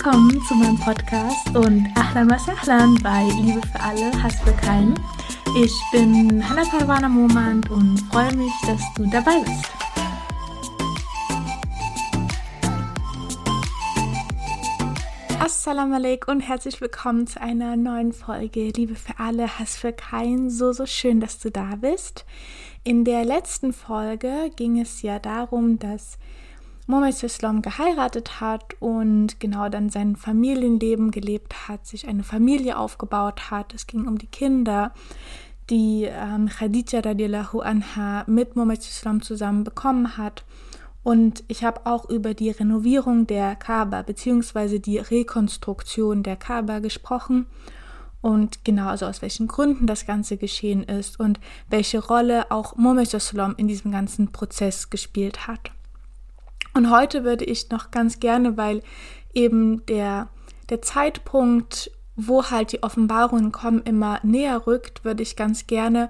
Willkommen zu meinem Podcast und Ahlan was Ahlan bei Liebe für alle, Hass für keinen. Ich bin Hannah Parwana Momand und freue mich, dass du dabei bist. Assalamu alaikum und herzlich willkommen zu einer neuen Folge Liebe für alle, Hass für keinen. So, so schön, dass du da bist. In der letzten Folge ging es ja darum, dass Mohammed Islam geheiratet hat und genau dann sein Familienleben gelebt hat, sich eine Familie aufgebaut hat. Es ging um die Kinder, die ähm, Khadija radiallahu anha mit Mohammed Islam zusammen bekommen hat. Und ich habe auch über die Renovierung der Kaaba bzw. die Rekonstruktion der Kaaba gesprochen und genau, also aus welchen Gründen das Ganze geschehen ist und welche Rolle auch Mohammed in diesem ganzen Prozess gespielt hat. Und heute würde ich noch ganz gerne, weil eben der, der Zeitpunkt, wo halt die Offenbarungen kommen, immer näher rückt, würde ich ganz gerne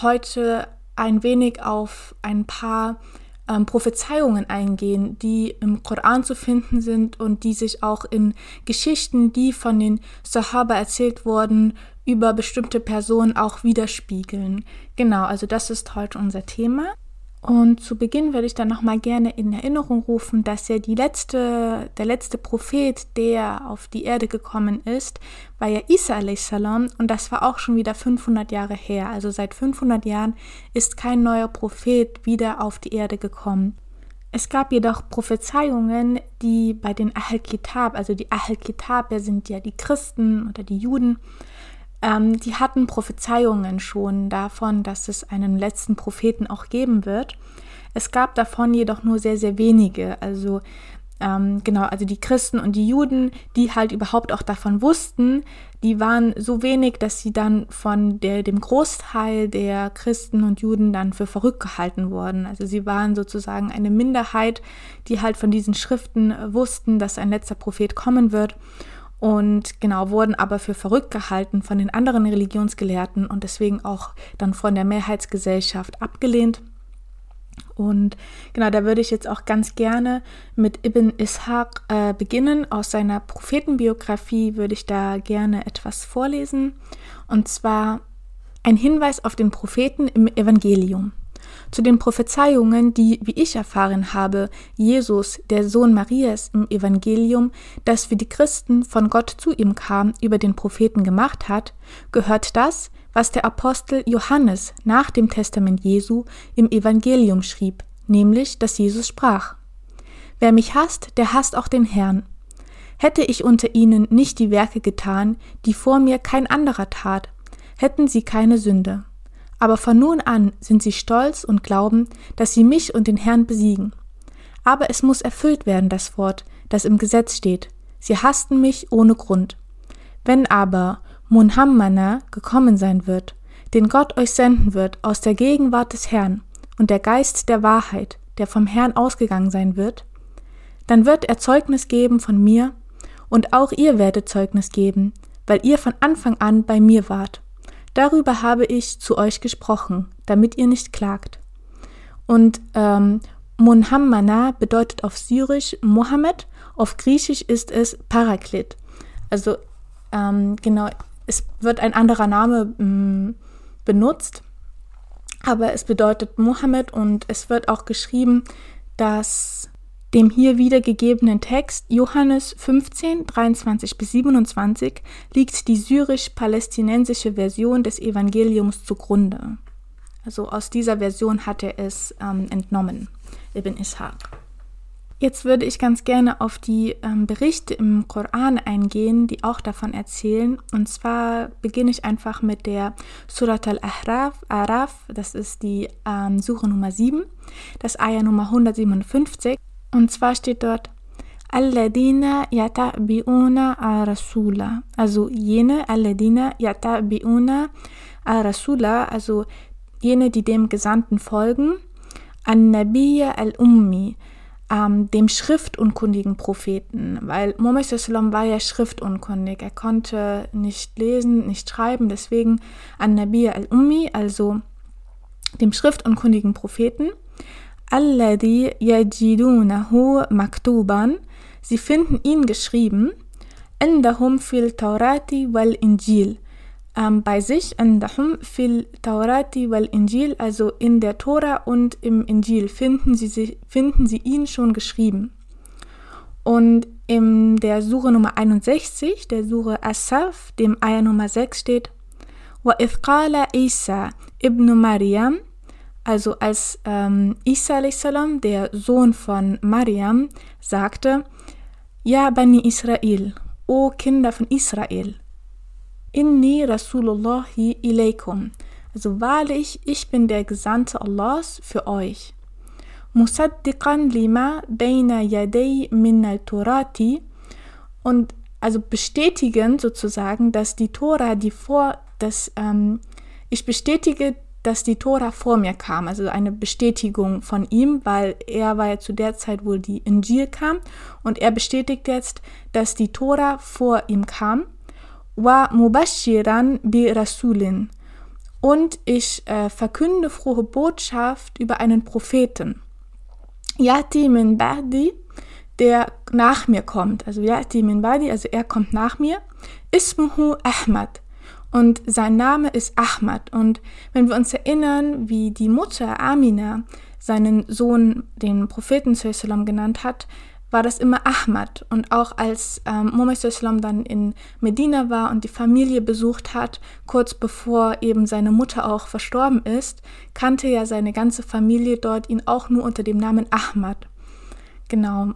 heute ein wenig auf ein paar ähm, Prophezeiungen eingehen, die im Koran zu finden sind und die sich auch in Geschichten, die von den Sahaba erzählt wurden, über bestimmte Personen auch widerspiegeln. Genau, also das ist heute unser Thema. Und zu Beginn würde ich dann nochmal gerne in Erinnerung rufen, dass ja die letzte, der letzte Prophet, der auf die Erde gekommen ist, war ja Isa a.s. und das war auch schon wieder 500 Jahre her. Also seit 500 Jahren ist kein neuer Prophet wieder auf die Erde gekommen. Es gab jedoch Prophezeiungen, die bei den Ahl Kitab, also die Ahl Kitab, sind ja die Christen oder die Juden, ähm, die hatten Prophezeiungen schon davon, dass es einen letzten Propheten auch geben wird. Es gab davon jedoch nur sehr, sehr wenige. Also ähm, genau, also die Christen und die Juden, die halt überhaupt auch davon wussten, die waren so wenig, dass sie dann von der, dem Großteil der Christen und Juden dann für verrückt gehalten wurden. Also sie waren sozusagen eine Minderheit, die halt von diesen Schriften wussten, dass ein letzter Prophet kommen wird und genau wurden aber für verrückt gehalten von den anderen Religionsgelehrten und deswegen auch dann von der Mehrheitsgesellschaft abgelehnt. Und genau, da würde ich jetzt auch ganz gerne mit Ibn Ishaq äh, beginnen. Aus seiner Prophetenbiografie würde ich da gerne etwas vorlesen. Und zwar ein Hinweis auf den Propheten im Evangelium. Zu den Prophezeiungen, die, wie ich erfahren habe, Jesus, der Sohn Marias im Evangelium, das für die Christen von Gott zu ihm kam, über den Propheten gemacht hat, gehört das, was der Apostel Johannes nach dem Testament Jesu im Evangelium schrieb, nämlich, dass Jesus sprach. Wer mich hasst, der hasst auch den Herrn. Hätte ich unter ihnen nicht die Werke getan, die vor mir kein anderer tat, hätten sie keine Sünde. Aber von nun an sind sie stolz und glauben, dass sie mich und den Herrn besiegen. Aber es muss erfüllt werden, das Wort, das im Gesetz steht. Sie hassten mich ohne Grund. Wenn aber Munhammana gekommen sein wird, den Gott euch senden wird aus der Gegenwart des Herrn und der Geist der Wahrheit, der vom Herrn ausgegangen sein wird, dann wird er Zeugnis geben von mir, und auch ihr werdet Zeugnis geben, weil ihr von Anfang an bei mir wart. Darüber habe ich zu euch gesprochen, damit ihr nicht klagt. Und ähm, Munhammana bedeutet auf Syrisch Mohammed, auf Griechisch ist es Paraklet. Also ähm, genau, es wird ein anderer Name ähm, benutzt, aber es bedeutet Mohammed und es wird auch geschrieben, dass dem hier wiedergegebenen Text Johannes 15, 23 bis 27 liegt die syrisch-palästinensische Version des Evangeliums zugrunde. Also aus dieser Version hat er es ähm, entnommen, Ibn Ishaq. Jetzt würde ich ganz gerne auf die ähm, Berichte im Koran eingehen, die auch davon erzählen. Und zwar beginne ich einfach mit der Surat al-Ahraf, Araf, das ist die ähm, Suche Nummer 7, das Ayah Nummer 157. Und zwar steht dort, Alladina yatabi'una rasula. Also jene, Alladina yatabi'una rasula, also jene, die dem Gesandten folgen. An-Nabiyya al-Ummi, ähm, dem schriftunkundigen Propheten, weil Muhammad war ja schriftunkundig. Er konnte nicht lesen, nicht schreiben, deswegen An-Nabiyya al-Ummi, also dem schriftunkundigen Propheten الذي يجدونه مكتوبا Sie finden ihn geschrieben عندهم في التوراة والإنجيل ähm, bei sich عندهم في التوراة والإنجيل also in der Tora und im Injil finden sie, finden sie ihn schon geschrieben und in der Sure Nummer 61, der Sure Asaf, dem Ayah Nummer 6 steht, وَإِذْ قَالَ Isa ibn Maryam, also als ähm, Isa salam, der Sohn von Maryam, sagte, Ja, Bani Israel, O Kinder von Israel, Inni Rasulullahi ilaykum, also wahrlich, ich bin der Gesandte Allahs für euch. Musaddiqan lima bayna yaday min al-Torati und also bestätigen sozusagen, dass die Tora, die vor, dass ähm, ich bestätige, dass die Tora vor mir kam, also eine Bestätigung von ihm, weil er war ja zu der Zeit, wo die Injil kam und er bestätigt jetzt, dass die Tora vor ihm kam. Wa mubashiran bi rasulin und ich äh, verkünde frohe Botschaft über einen Propheten. Yati min ba'di, der nach mir kommt. Also Yati min ba'di, also er kommt nach mir. Ismuhu Ahmad. Und sein Name ist Ahmad. Und wenn wir uns erinnern, wie die Mutter Amina seinen Sohn, den Propheten sallam, genannt hat, war das immer Ahmad. Und auch als ähm, Muhammad sallam dann in Medina war und die Familie besucht hat, kurz bevor eben seine Mutter auch verstorben ist, kannte ja seine ganze Familie dort ihn auch nur unter dem Namen Ahmad. Genau.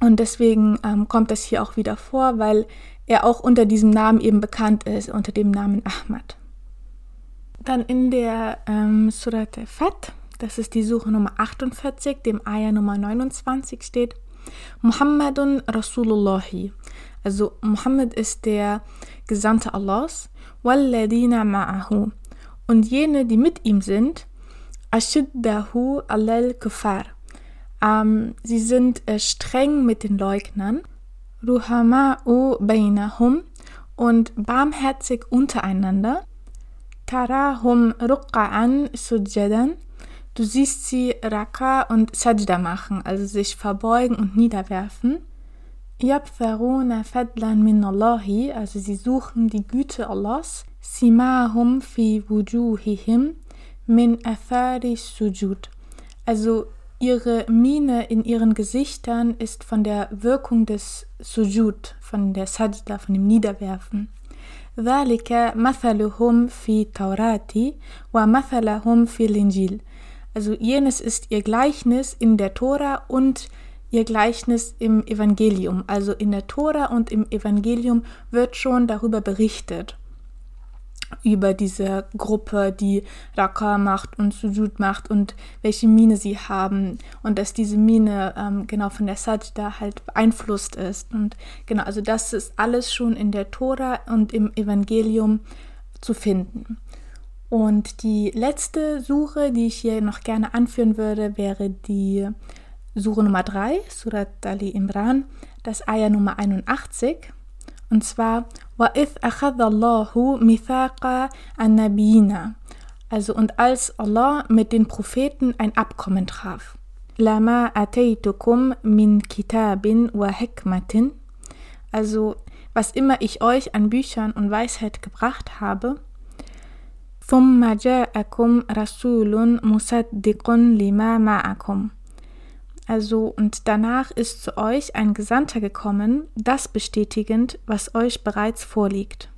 Und deswegen ähm, kommt das hier auch wieder vor, weil er auch unter diesem Namen eben bekannt ist, unter dem Namen Ahmad. Dann in der ähm, Surat Fat das ist die Suche Nummer 48, dem Ayah Nummer 29 steht, Muhammadun Rasulullahi. Also Muhammad ist der Gesandte Allahs, Walladina ma'ahu. Und jene, die mit ihm sind, Ashiddahu alal kufar. Ähm, sie sind äh, streng mit den Leugnern, Ruhama'u bainahum und barmherzig untereinander, Tarahum ruqqa'an sujjadan Du siehst sie Raka und Sajda machen, also sich verbeugen und niederwerfen. Yabtharuna fadlan min Allahi, also sie suchen die Güte Allahs. Simahum fi wujuhihim min athari sujud. Also ihre Miene in ihren Gesichtern ist von der Wirkung des Sujud, von der Sajda, von dem Niederwerfen. ذلك مثلهم في التوراة ومثلهم في الإنجيل also jenes ist ihr Gleichnis in der Tora und ihr Gleichnis im Evangelium. Also in der Tora und im Evangelium wird schon darüber berichtet. Über diese Gruppe, die Raka macht und Sujud macht und welche Mine sie haben und dass diese Mine ähm, genau von der Sajda halt beeinflusst ist. Und genau, also das ist alles schon in der Tora und im Evangelium zu finden. Und die letzte Suche, die ich hier noch gerne anführen würde, wäre die Suche Nummer 3, Surat Ali Imran, das Ayah Nummer 81. Und zwar, وَإِذْ أَخَذَ اللَّهُ مِثَاقَ النَّبِيِّنَ Also, und als Allah mit den Propheten ein Abkommen traf. لَمَا أَتَيْتُكُمْ مِنْ كِتَابٍ وَحِكْمَةٍ Also, was immer ich euch an Büchern und Weisheit gebracht habe, ثم جاءكم رسول مصدق لما معكم. Also, und danach ist zu euch ein Gesandter gekommen, das bestätigend, was euch bereits vorliegt.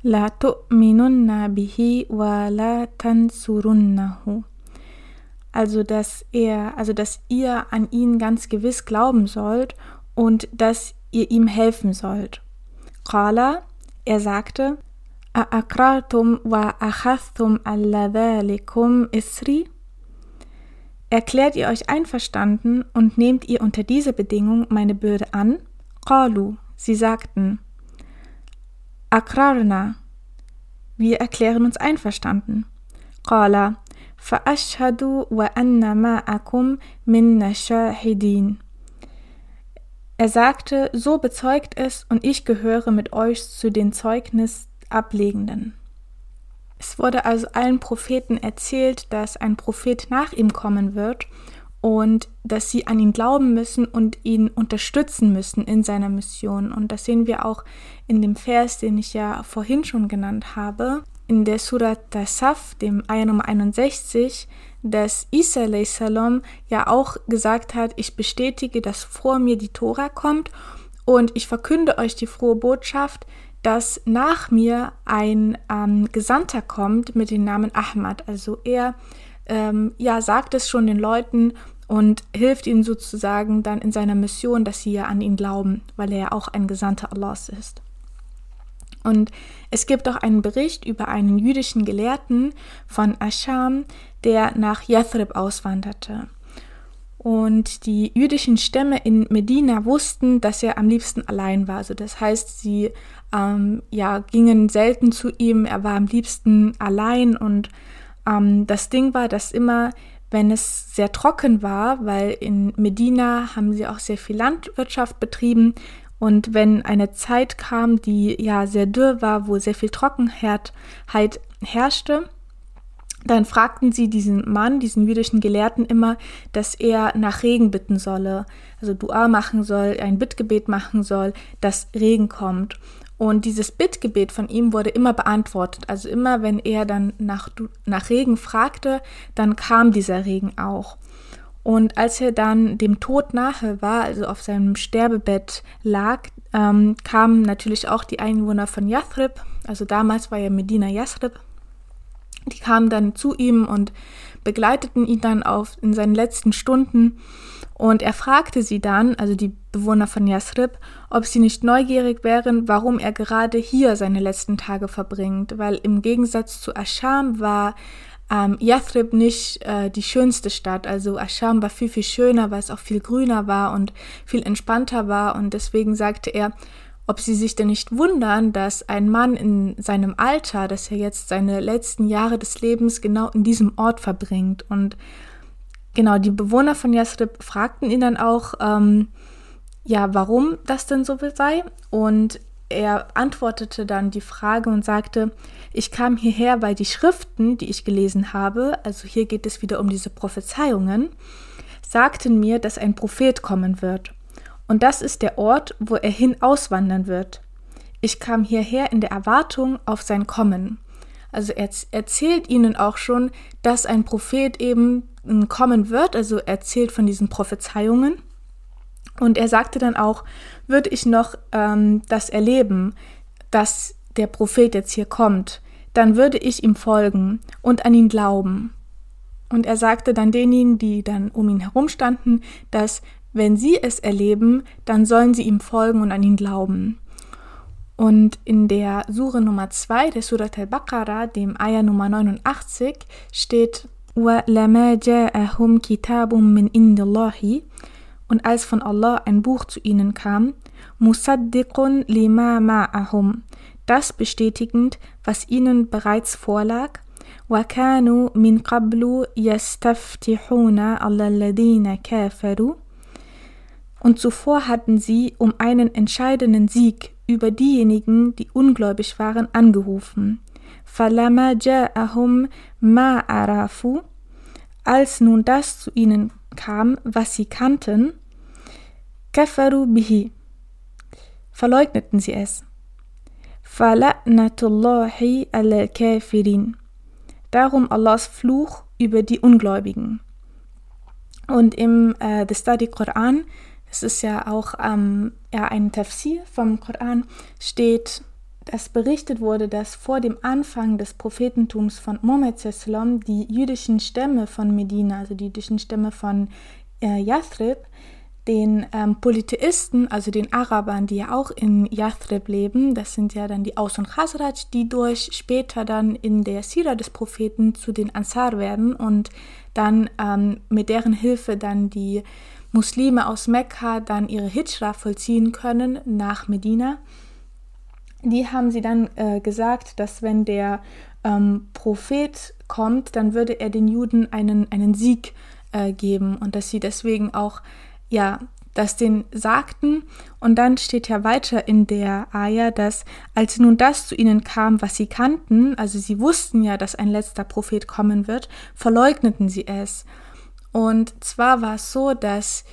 La tu'minunna bihi wa la tansurunnahu. Also, dass er, also, dass ihr an ihn ganz gewiss glauben sollt und dass ihr ihm helfen sollt. Qala, er sagte, A'akratum wa achathtum alla isri? Erklärt ihr euch einverstanden und nehmt ihr unter diese Bedingung meine Bürde an? Qalu, sie sagten, Akrarna, wir erklären uns einverstanden. Qala, فأشهد وأن معكم من شاهدين. Er sagte, so bezeugt es und ich gehöre mit euch zu den Zeugnis Ablegenden. Es wurde also allen Propheten erzählt, dass ein Prophet nach ihm kommen wird und dass sie an ihn glauben müssen und ihn unterstützen müssen in seiner Mission. Und das sehen wir auch in dem Vers, den ich ja vorhin schon genannt habe, in der Surat Tasaf, dem Ayah Nummer 61, dass Isa salam ja auch gesagt hat, ich bestätige, dass vor mir die Tora kommt und ich verkünde euch die frohe Botschaft, dass nach mir ein ähm, Gesandter kommt mit dem Namen Ahmad. Also er ähm, ja, sagt es schon den Leuten und hilft ihnen sozusagen dann in seiner Mission, dass sie ja an ihn glauben, weil er ja auch ein Gesandter Allahs ist. Und es gibt auch einen Bericht über einen jüdischen Gelehrten von Ascham, der nach Yathrib auswanderte. Und die jüdischen Stämme in Medina wussten, dass er am liebsten allein war. Also das heißt, sie ähm, ja, gingen selten zu ihm, er war am liebsten allein. Und ähm, das Ding war, dass immer, wenn es sehr trocken war, weil in Medina haben sie auch sehr viel Landwirtschaft betrieben, und wenn eine Zeit kam, die ja sehr dürr war, wo sehr viel Trockenheit herrschte, dann fragten sie diesen Mann, diesen jüdischen Gelehrten immer, dass er nach Regen bitten solle, also Dua machen soll, ein Bittgebet machen soll, dass Regen kommt. Und dieses Bittgebet von ihm wurde immer beantwortet. Also immer, wenn er dann nach, nach Regen fragte, dann kam dieser Regen auch. Und als er dann dem Tod nahe war, also auf seinem Sterbebett lag, ähm, kamen natürlich auch die Einwohner von Yathrib, also damals war ja Medina Yathrib, die kamen dann zu ihm und begleiteten ihn dann auf in seinen letzten Stunden. Und er fragte sie dann, also die Bewohner von Yathrib, ob sie nicht neugierig wären, warum er gerade hier seine letzten Tage verbringt, weil im Gegensatz zu Ascham war ähm, Yathrib nicht äh, die schönste Stadt. Also Ascham war viel, viel schöner, weil es auch viel grüner war und viel entspannter war. Und deswegen sagte er, ob sie sich denn nicht wundern, dass ein Mann in seinem Alter, dass er jetzt seine letzten Jahre des Lebens genau in diesem Ort verbringt. Und genau, die Bewohner von Yathrib fragten ihn dann auch, ähm, ja, warum das denn so sei. Und er antwortete dann die Frage und sagte, ich kam hierher, weil die Schriften, die ich gelesen habe, also hier geht es wieder um diese Prophezeiungen, sagten mir, dass ein Prophet kommen wird. Und das ist der Ort, wo er hin auswandern wird. Ich kam hierher in der Erwartung auf sein Kommen. Also er erzählt ihnen auch schon, dass ein Prophet eben kommen wird, also erzählt von diesen Prophezeiungen. Und er sagte dann auch, würde ich noch ähm, das erleben, dass der Prophet jetzt hier kommt, dann würde ich ihm folgen und an ihn glauben. Und er sagte dann denjenigen, die dann um ihn herum standen, dass wenn sie es erleben, dann sollen sie ihm folgen und an ihn glauben. Und in der Sure Nummer 2 der Surat al-Baqarah, dem Ayah Nummer 89, steht وَلَمَا جَاءَهُمْ كِتَابٌ مِّنْ إِنْدِ اللَّهِ und als von Allah ein Buch zu ihnen kam, Musaddiqun lima ma'ahum, das bestätigend, was ihnen bereits vorlag, وكانوا من قبل يستفتحون على الذين كافروا und zuvor hatten sie um einen entscheidenden Sieg über diejenigen, die ungläubig waren, angerufen. فَلَمَا جَاءَهُمْ مَا عَرَفُوا Als nun das zu ihnen kam, was sie kannten, kafaru bihi, verleugneten sie es. Fala'natullahi al kafirin. Darum Allahs Fluch über die Ungläubigen. Und im äh, The Study Quran, das ist ja auch ähm, ja, ein Tafsir vom Koran, steht, dass berichtet wurde, dass vor dem Anfang des Prophetentums von Mohammed die jüdischen Stämme von Medina, also die jüdischen Stämme von äh, Yathrib, den ähm, Polytheisten, also den Arabern, die ja auch in Yathrib leben, das sind ja dann die Aus- und Khazraj, die durch später dann in der Sira des Propheten zu den Ansar werden und dann ähm, mit deren Hilfe dann die Muslime aus Mekka dann ihre Hijra vollziehen können nach Medina. Die haben sie dann äh, gesagt, dass wenn der ähm, Prophet kommt, dann würde er den Juden einen, einen Sieg äh, geben und dass sie deswegen auch ja, das den sagten. Und dann steht ja weiter in der Aya, dass als nun das zu ihnen kam, was sie kannten, also sie wussten ja, dass ein letzter Prophet kommen wird, verleugneten sie es. Und zwar war es so, dass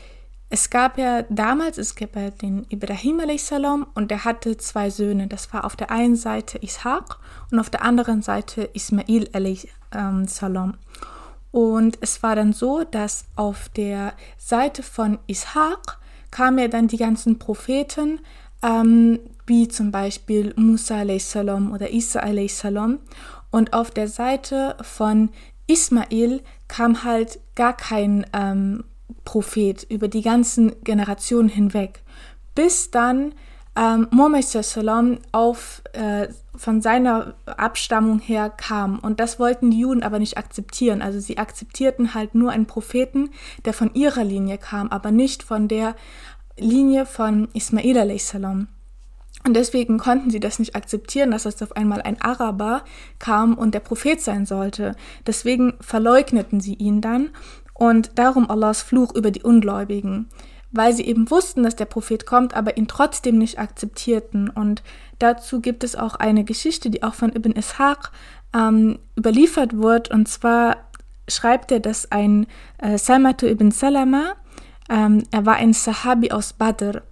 es gab ja damals, es gab ja den Ibrahim salam und der hatte zwei Söhne. Das war auf der einen Seite Ishaq und auf der anderen Seite Ismail salam. Und es war dann so, dass auf der Seite von Ishaq kamen ja dann die ganzen Propheten, ähm, wie zum Beispiel Musa salam oder Isa salam. Und auf der Seite von Ismail kam halt gar kein ähm, Prophet über die ganzen Generationen hinweg, bis dann ähm, Muhammad auf, äh, von seiner Abstammung her kam. Und das wollten die Juden aber nicht akzeptieren. Also sie akzeptierten halt nur einen Propheten, der von ihrer Linie kam, aber nicht von der Linie von Ismail a.s. Und deswegen konnten sie das nicht akzeptieren, dass es auf einmal ein Araber kam und der Prophet sein sollte. Deswegen verleugneten sie ihn dann und darum Allahs Fluch über die Ungläubigen, weil sie eben wussten, dass der Prophet kommt, aber ihn trotzdem nicht akzeptierten. Und dazu gibt es auch eine Geschichte, die auch von Ibn Ishaq ähm, überliefert wird. Und zwar schreibt er, dass ein äh, Salmatu ibn Salama, ähm, er war ein Sahabi aus Badr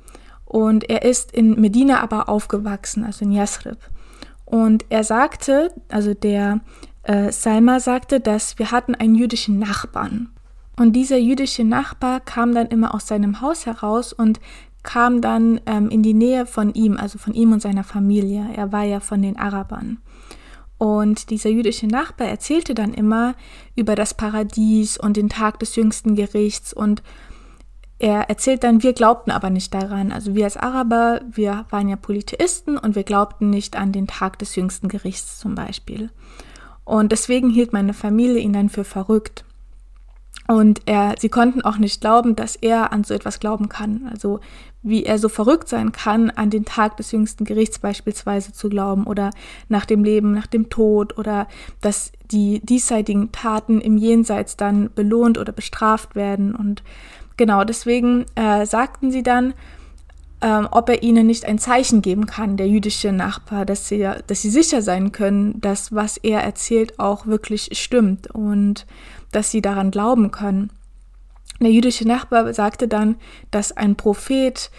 und er ist in Medina aber aufgewachsen, also in Yasrib. Und er sagte, also der äh, Salma sagte, dass wir hatten einen jüdischen Nachbarn. Und dieser jüdische Nachbar kam dann immer aus seinem Haus heraus und kam dann ähm, in die Nähe von ihm, also von ihm und seiner Familie. Er war ja von den Arabern. Und dieser jüdische Nachbar erzählte dann immer über das Paradies und den Tag des jüngsten Gerichts. Und er erzählt dann, wir glaubten aber nicht daran. Also wir als Araber, wir waren ja Polytheisten und wir glaubten nicht an den Tag des jüngsten Gerichts zum Beispiel. Und deswegen hielt meine Familie ihn dann für verrückt. Und er, sie konnten auch nicht glauben, dass er an so etwas glauben kann. Also wie er so verrückt sein kann, an den Tag des jüngsten Gerichts beispielsweise zu glauben oder nach dem Leben, nach dem Tod oder dass die diesseitigen Taten im Jenseits dann belohnt oder bestraft werden. Und genau deswegen äh, sagten sie dann, ähm, ob er ihnen nicht ein Zeichen geben kann, der jüdische Nachbar, dass sie, dass sie sicher sein können, dass was er erzählt auch wirklich stimmt. Und dass sie daran glauben können. Der jüdische Nachbar sagte dann, dass ein Prophet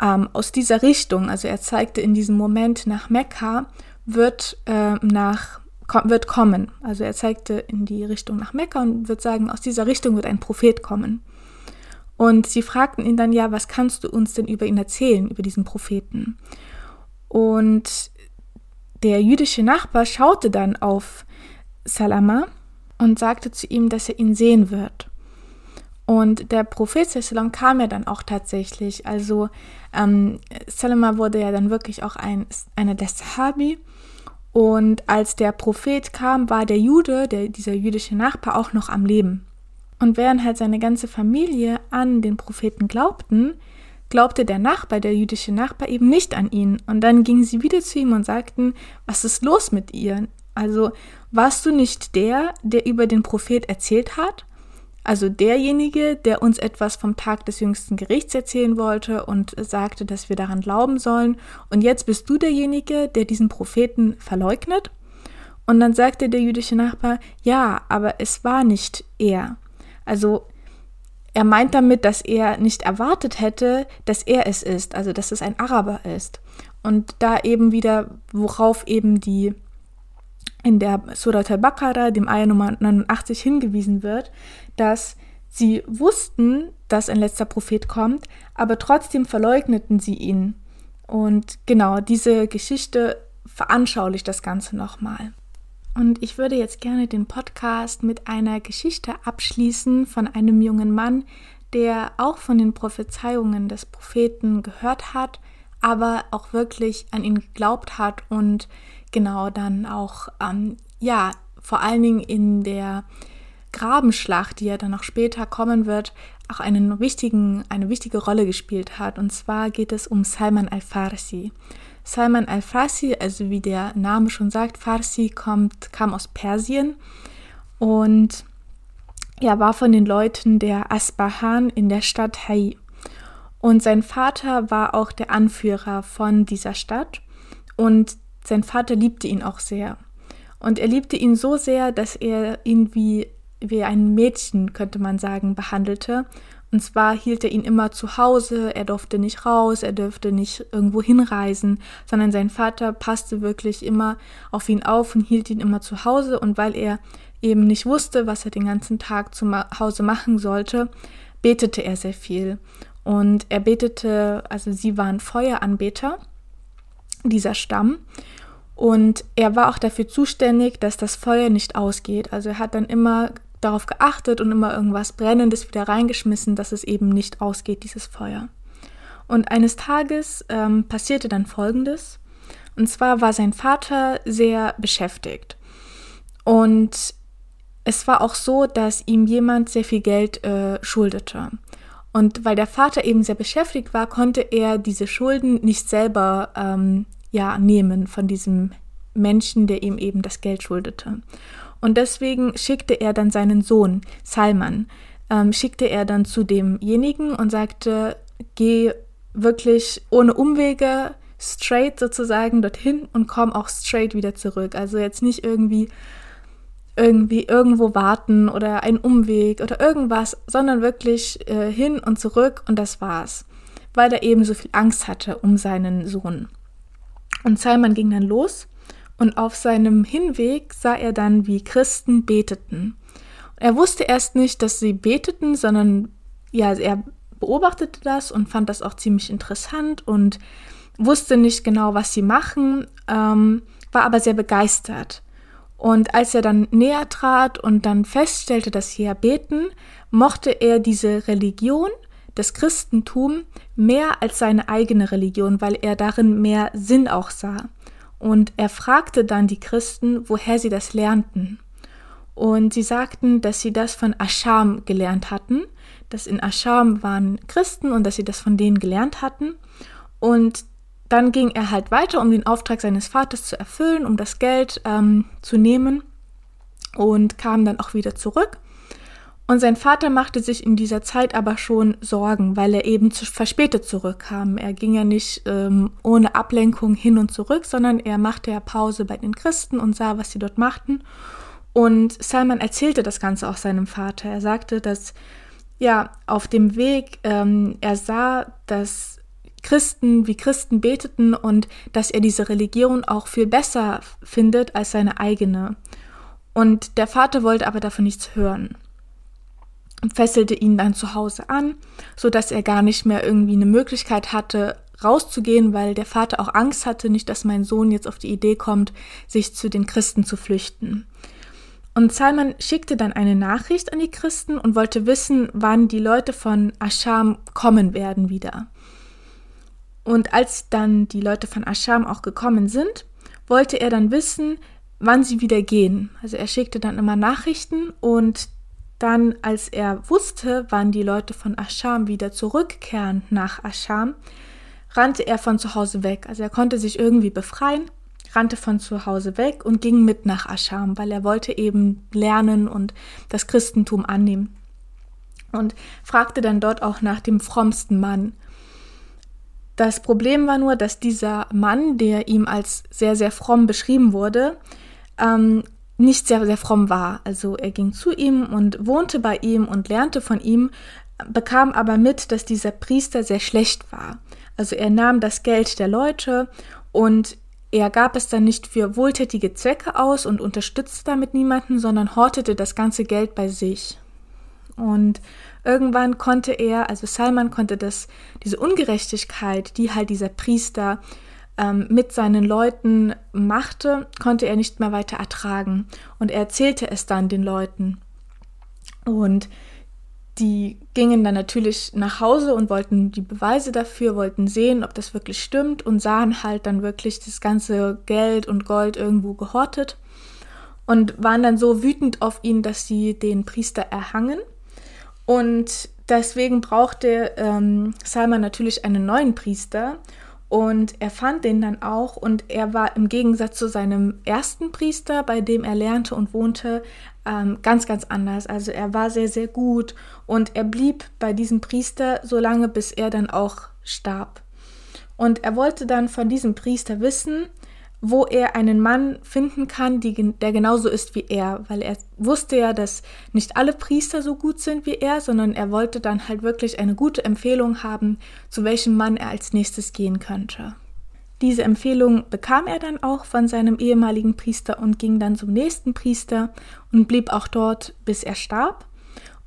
ähm, aus dieser Richtung, also er zeigte in diesem Moment nach Mekka, wird, äh, nach, wird kommen. Also er zeigte in die Richtung nach Mekka und wird sagen, aus dieser Richtung wird ein Prophet kommen. Und sie fragten ihn dann, ja, was kannst du uns denn über ihn erzählen, über diesen Propheten? Und der jüdische Nachbar schaute dann auf Salama und sagte zu ihm, dass er ihn sehen wird. Und der Prophet Sallam kam ja dann auch tatsächlich. Also ähm, Salama wurde ja dann wirklich auch ein, einer der Sahabi. Und als der Prophet kam, war der Jude, der, dieser jüdische Nachbar, auch noch am Leben. Und während halt seine ganze Familie an den Propheten glaubten, glaubte der Nachbar, der jüdische Nachbar, eben nicht an ihn. Und dann gingen sie wieder zu ihm und sagten, was ist los mit ihr? Also warst du nicht der, der über den Prophet erzählt hat? Also derjenige, der uns etwas vom Tag des jüngsten Gerichts erzählen wollte und sagte, dass wir daran glauben sollen. Und jetzt bist du derjenige, der diesen Propheten verleugnet? Und dann sagte der jüdische Nachbar, ja, aber es war nicht er. Also er meint damit, dass er nicht erwartet hätte, dass er es ist, also dass es ein Araber ist. Und da eben wieder, worauf eben die in der Surat al-Baqarah, dem Ayah Nummer 89, hingewiesen wird, dass sie wussten, dass ein letzter Prophet kommt, aber trotzdem verleugneten sie ihn. Und genau diese Geschichte veranschaulicht das Ganze nochmal. Und ich würde jetzt gerne den Podcast mit einer Geschichte abschließen von einem jungen Mann, der auch von den Prophezeiungen des Propheten gehört hat, aber auch wirklich an ihn geglaubt hat und genau dann auch, ähm, ja, vor allen Dingen in der Grabenschlacht, die ja dann auch später kommen wird, auch einen wichtigen, eine wichtige Rolle gespielt hat. Und zwar geht es um Salman al-Farsi. Salman al-Farsi, also wie der Name schon sagt, Farsi kommt, kam aus Persien und er war von den Leuten der Asbahan in der Stadt Hai. Und sein Vater war auch der Anführer von dieser Stadt und sein Vater liebte ihn auch sehr. Und er liebte ihn so sehr, dass er ihn wie, wie ein Mädchen, könnte man sagen, behandelte. Und zwar hielt er ihn immer zu Hause, er durfte nicht raus, er durfte nicht irgendwo hinreisen, sondern sein Vater passte wirklich immer auf ihn auf und hielt ihn immer zu Hause. Und weil er eben nicht wusste, was er den ganzen Tag zu Hause machen sollte, betete er sehr viel. Und er betete, also sie waren Feueranbeter, dieser Stamm. Und er war auch dafür zuständig, dass das Feuer nicht ausgeht. Also er hat dann immer darauf geachtet und immer irgendwas Brennendes wieder reingeschmissen, dass es eben nicht ausgeht, dieses Feuer. Und eines Tages ähm, passierte dann Folgendes. Und zwar war sein Vater sehr beschäftigt. Und es war auch so, dass ihm jemand sehr viel Geld äh, schuldete. Und weil der Vater eben sehr beschäftigt war, konnte er diese Schulden nicht selber ähm, ja, nehmen von diesem Menschen, der ihm eben das Geld schuldete. Und deswegen schickte er dann seinen Sohn, Salman, ähm, schickte er dann zu demjenigen und sagte, geh wirklich ohne Umwege straight sozusagen dorthin und komm auch straight wieder zurück. Also jetzt nicht irgendwie irgendwie irgendwo warten oder einen Umweg oder irgendwas, sondern wirklich äh, hin und zurück und das war's, weil er eben so viel Angst hatte um seinen Sohn. Und Salman ging dann los und auf seinem Hinweg sah er dann, wie Christen beteten. Er wusste erst nicht, dass sie beteten, sondern ja, er beobachtete das und fand das auch ziemlich interessant und wusste nicht genau, was sie machen, ähm, war aber sehr begeistert. Und als er dann näher trat und dann feststellte, dass sie ja beten, mochte er diese Religion, das Christentum, mehr als seine eigene Religion, weil er darin mehr Sinn auch sah. Und er fragte dann die Christen, woher sie das lernten. Und sie sagten, dass sie das von Ascham gelernt hatten, dass in Ascham waren Christen und dass sie das von denen gelernt hatten. Und dann ging er halt weiter, um den Auftrag seines Vaters zu erfüllen, um das Geld ähm, zu nehmen und kam dann auch wieder zurück. Und sein Vater machte sich in dieser Zeit aber schon Sorgen, weil er eben zu verspätet zurückkam. Er ging ja nicht ähm, ohne Ablenkung hin und zurück, sondern er machte ja Pause bei den Christen und sah, was sie dort machten. Und Salman erzählte das Ganze auch seinem Vater. Er sagte, dass ja auf dem Weg ähm, er sah, dass Christen wie Christen beteten und dass er diese Religion auch viel besser findet als seine eigene. Und der Vater wollte aber davon nichts hören und fesselte ihn dann zu Hause an, so dass er gar nicht mehr irgendwie eine Möglichkeit hatte, rauszugehen, weil der Vater auch Angst hatte, nicht, dass mein Sohn jetzt auf die Idee kommt, sich zu den Christen zu flüchten. Und Salman schickte dann eine Nachricht an die Christen und wollte wissen, wann die Leute von Ascham kommen werden wieder. Und als dann die Leute von Ascham auch gekommen sind, wollte er dann wissen, wann sie wieder gehen. Also er schickte dann immer Nachrichten und dann, als er wusste, wann die Leute von Ascham wieder zurückkehren nach Ascham, rannte er von zu Hause weg. Also er konnte sich irgendwie befreien, rannte von zu Hause weg und ging mit nach Ascham, weil er wollte eben lernen und das Christentum annehmen. Und fragte dann dort auch nach dem frommsten Mann. Das Problem war nur, dass dieser Mann, der ihm als sehr, sehr fromm beschrieben wurde, ähm, nicht sehr, sehr fromm war. Also er ging zu ihm und wohnte bei ihm und lernte von ihm, bekam aber mit, dass dieser Priester sehr schlecht war. Also er nahm das Geld der Leute und er gab es dann nicht für wohltätige Zwecke aus und unterstützte damit niemanden, sondern hortete das ganze Geld bei sich. Und irgendwann konnte er, also Salman konnte das, diese Ungerechtigkeit, die halt dieser Priester ähm, mit seinen Leuten machte, konnte er nicht mehr weiter ertragen. Und er erzählte es dann den Leuten. Und die gingen dann natürlich nach Hause und wollten die Beweise dafür, wollten sehen, ob das wirklich stimmt und sahen halt dann wirklich das ganze Geld und Gold irgendwo gehortet und waren dann so wütend auf ihn, dass sie den Priester erhangen und deswegen brauchte ähm, Salman natürlich einen neuen Priester. Und er fand den dann auch und er war im Gegensatz zu seinem ersten Priester, bei dem er lernte und wohnte, ähm, ganz, ganz anders. Also er war sehr, sehr gut und er blieb bei diesem Priester so lange, bis er dann auch starb. Und er wollte dann von diesem Priester wissen, wo er einen Mann finden kann, die, der genauso ist wie er, weil er wusste ja, dass nicht alle Priester so gut sind wie er, sondern er wollte dann halt wirklich eine gute Empfehlung haben, zu welchem Mann er als nächstes gehen könnte. Diese Empfehlung bekam er dann auch von seinem ehemaligen Priester und ging dann zum nächsten Priester und blieb auch dort, bis er starb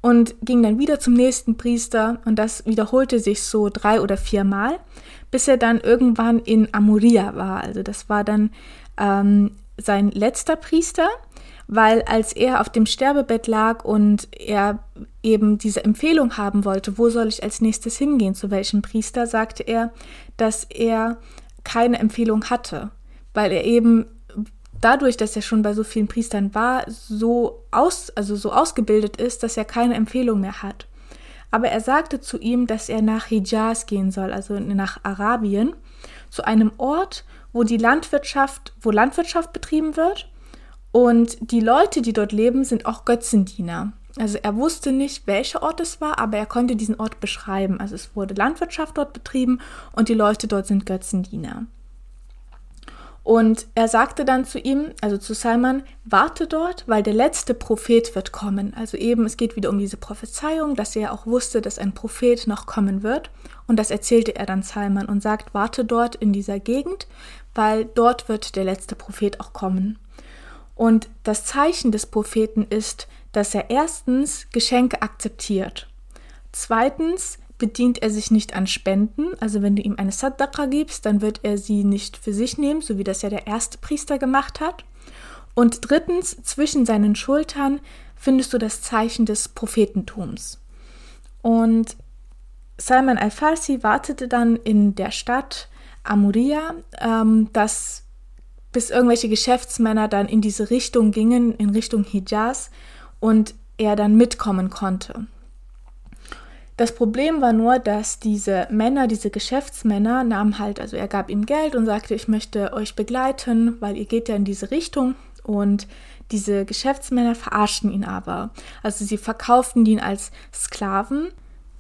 und ging dann wieder zum nächsten Priester und das wiederholte sich so drei oder viermal, bis er dann irgendwann in Amuria war. Also das war dann ähm, sein letzter Priester, weil als er auf dem Sterbebett lag und er eben diese Empfehlung haben wollte, wo soll ich als nächstes hingehen, zu welchem Priester, sagte er, dass er keine Empfehlung hatte, weil er eben dadurch, dass er schon bei so vielen Priestern war, so aus, also so ausgebildet ist, dass er keine Empfehlung mehr hat. Aber er sagte zu ihm, dass er nach Hijaz gehen soll, also nach Arabien, zu einem Ort, wo die Landwirtschaft, wo Landwirtschaft betrieben wird. Und die Leute, die dort leben, sind auch Götzendiener. Also er wusste nicht, welcher Ort es war, aber er konnte diesen Ort beschreiben. Also es wurde Landwirtschaft dort betrieben und die Leute dort sind Götzendiener. Und er sagte dann zu ihm, also zu Salman, warte dort, weil der letzte Prophet wird kommen. Also eben, es geht wieder um diese Prophezeiung, dass er auch wusste, dass ein Prophet noch kommen wird. Und das erzählte er dann Salman und sagt, warte dort in dieser Gegend, weil dort wird der letzte Prophet auch kommen. Und das Zeichen des Propheten ist, dass er erstens Geschenke akzeptiert. Zweitens bedient er sich nicht an Spenden. Also wenn du ihm eine Saddaqa gibst, dann wird er sie nicht für sich nehmen, so wie das ja der erste Priester gemacht hat. Und drittens, zwischen seinen Schultern findest du das Zeichen des Prophetentums. Und Salman al-Farsi wartete dann in der Stadt Amuria, ähm, dass bis irgendwelche Geschäftsmänner dann in diese Richtung gingen, in Richtung Hijaz, und er dann mitkommen konnte. Das Problem war nur, dass diese Männer, diese Geschäftsmänner, nahmen halt, also er gab ihm Geld und sagte, ich möchte euch begleiten, weil ihr geht ja in diese Richtung. Und diese Geschäftsmänner verarschten ihn aber. Also sie verkauften ihn als Sklaven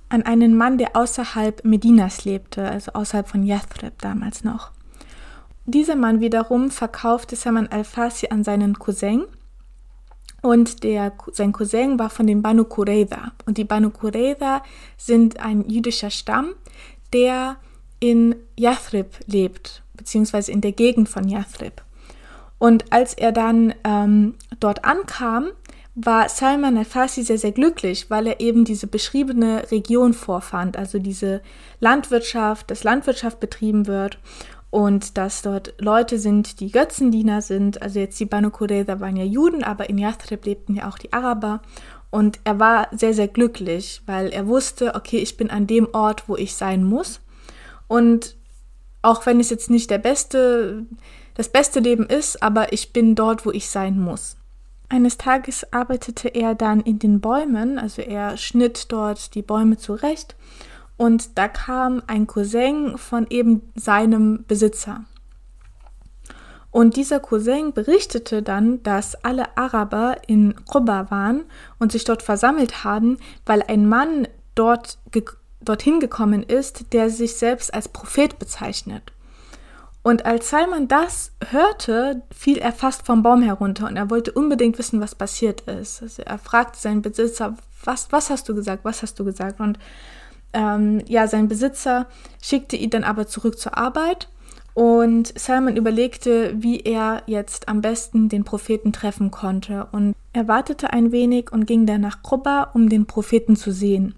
an einen Mann, der außerhalb Medinas lebte, also außerhalb von Yathrib damals noch. Dieser Mann wiederum verkaufte Saman al-Farsi an seinen Cousin und der, sein Cousin war von den Banu Qurayza. Und die Banu Qurayza sind ein jüdischer Stamm, der in Yathrib lebt, beziehungsweise in der Gegend von Yathrib. Und als er dann ähm, dort ankam, war Salman al-Farsi sehr, sehr glücklich, weil er eben diese beschriebene Region vorfand, also diese Landwirtschaft, dass Landwirtschaft betrieben wird und dass dort Leute sind, die Götzendiener sind. Also jetzt die Banu Qurayza waren ja Juden, aber in Yathrib lebten ja auch die Araber. Und er war sehr, sehr glücklich, weil er wusste, okay, ich bin an dem Ort, wo ich sein muss. Und auch wenn es jetzt nicht der beste, das beste Leben ist, aber ich bin dort, wo ich sein muss. Eines Tages arbeitete er dann in den Bäumen, also er schnitt dort die Bäume zurecht und da kam ein Cousin von eben seinem Besitzer. Und dieser Cousin berichtete dann, dass alle Araber in Quba waren und sich dort versammelt haben, weil ein Mann dort dorthin gekommen ist, der sich selbst als Prophet bezeichnet. Und als Salman das hörte, fiel er fast vom Baum herunter und er wollte unbedingt wissen, was passiert ist. Also er fragte seinen Besitzer, was, was hast du gesagt, was hast du gesagt? Und ähm, ja, sein Besitzer schickte ihn dann aber zurück zur Arbeit und Salman überlegte, wie er jetzt am besten den Propheten treffen konnte und er wartete ein wenig und ging dann nach Quba, um den Propheten zu sehen.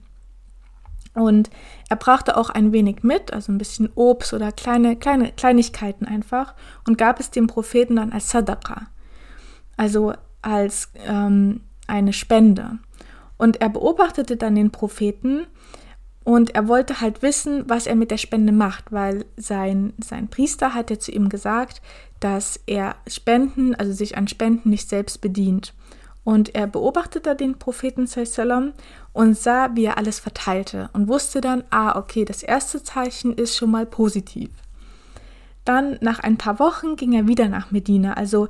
Und er brachte auch ein wenig mit, also ein bisschen Obst oder kleine, kleine Kleinigkeiten einfach und gab es dem Propheten dann als Sadaqa, also als ähm, eine Spende. Und er beobachtete dann den Propheten und er wollte halt wissen, was er mit der Spende macht, weil sein, sein Priester hatte zu ihm gesagt, dass er Spenden, also sich an Spenden nicht selbst bedient. Und er beobachtete den Propheten sallam und sah, wie er alles verteilte und wusste dann, ah, okay, das erste Zeichen ist schon mal positiv. dann nach ein paar Wochen ging er wieder nach Medina. Also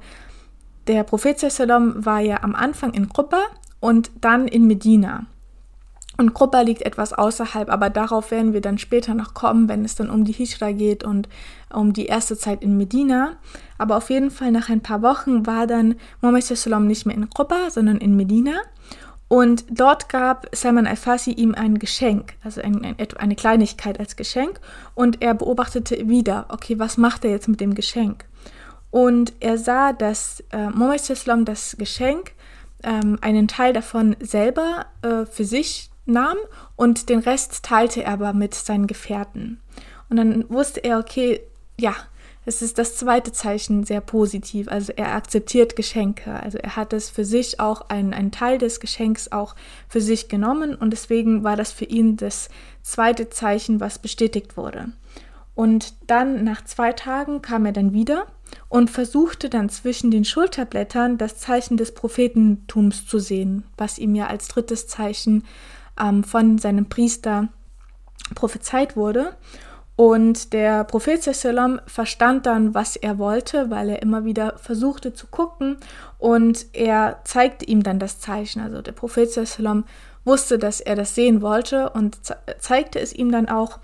der Prophet Salom war ja am Anfang in Qubba und dann in Medina. Und Qubba liegt etwas außerhalb, aber darauf werden wir dann später noch kommen, wenn es dann um die Hijra geht und um die erste Zeit in Medina. Aber auf jeden Fall nach ein paar Wochen war dann Muhammad Sallam nicht mehr in Qubba, sondern in Medina. Und dort gab Salman al-Farsi ihm ein Geschenk, also ein, ein, eine Kleinigkeit als Geschenk. Und er beobachtete wieder, okay, was macht er jetzt mit dem Geschenk? Und er sah, dass äh, Muhammad das Geschenk, ähm, einen Teil davon selber äh, für sich nahm und den Rest teilte er aber mit seinen Gefährten. Und dann wusste er, okay, ja, es ist das zweite Zeichen sehr positiv. Also er akzeptiert Geschenke. Also er hat es für sich auch, einen, einen Teil des Geschenks auch für sich genommen und deswegen war das für ihn das zweite Zeichen, was bestätigt wurde. Und dann nach zwei Tagen kam er dann wieder und versuchte dann zwischen den Schulterblättern das Zeichen des Prophetentums zu sehen, was ihm ja als drittes Zeichen ähm, von seinem Priester prophezeit wurde. Und der Prophet Sallam verstand dann, was er wollte, weil er immer wieder versuchte zu gucken und er zeigte ihm dann das Zeichen. Also der Prophet Sallam wusste, dass er das sehen wollte und zeigte es ihm dann auch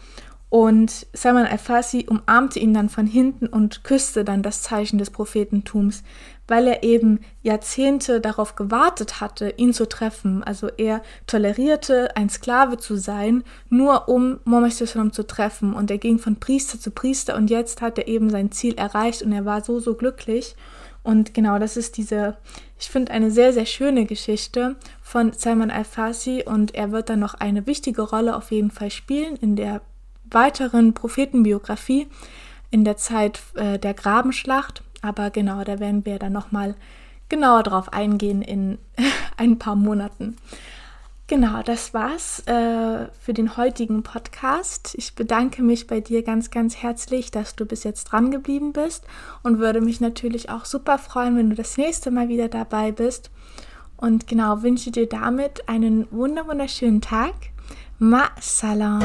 und Salman al-Farsi umarmte ihn dann von hinten und küsste dann das Zeichen des Prophetentums, weil er eben Jahrzehnte darauf gewartet hatte, ihn zu treffen. Also er tolerierte, ein Sklave zu sein, nur um Muhammad zu treffen. Und er ging von Priester zu Priester und jetzt hat er eben sein Ziel erreicht und er war so, so glücklich. Und genau, das ist diese, ich finde, eine sehr, sehr schöne Geschichte von Salman al-Farsi und er wird dann noch eine wichtige Rolle auf jeden Fall spielen in der weiteren Prophetenbiografie in der Zeit äh, der Grabenschlacht. Aber genau, da werden wir dann nochmal genauer drauf eingehen in ein paar Monaten. Genau, das war's äh, für den heutigen Podcast. Ich bedanke mich bei dir ganz, ganz herzlich, dass du bis jetzt dran geblieben bist und würde mich natürlich auch super freuen, wenn du das nächste Mal wieder dabei bist. Und genau, wünsche dir damit einen wunderschönen Tag. Ma salam.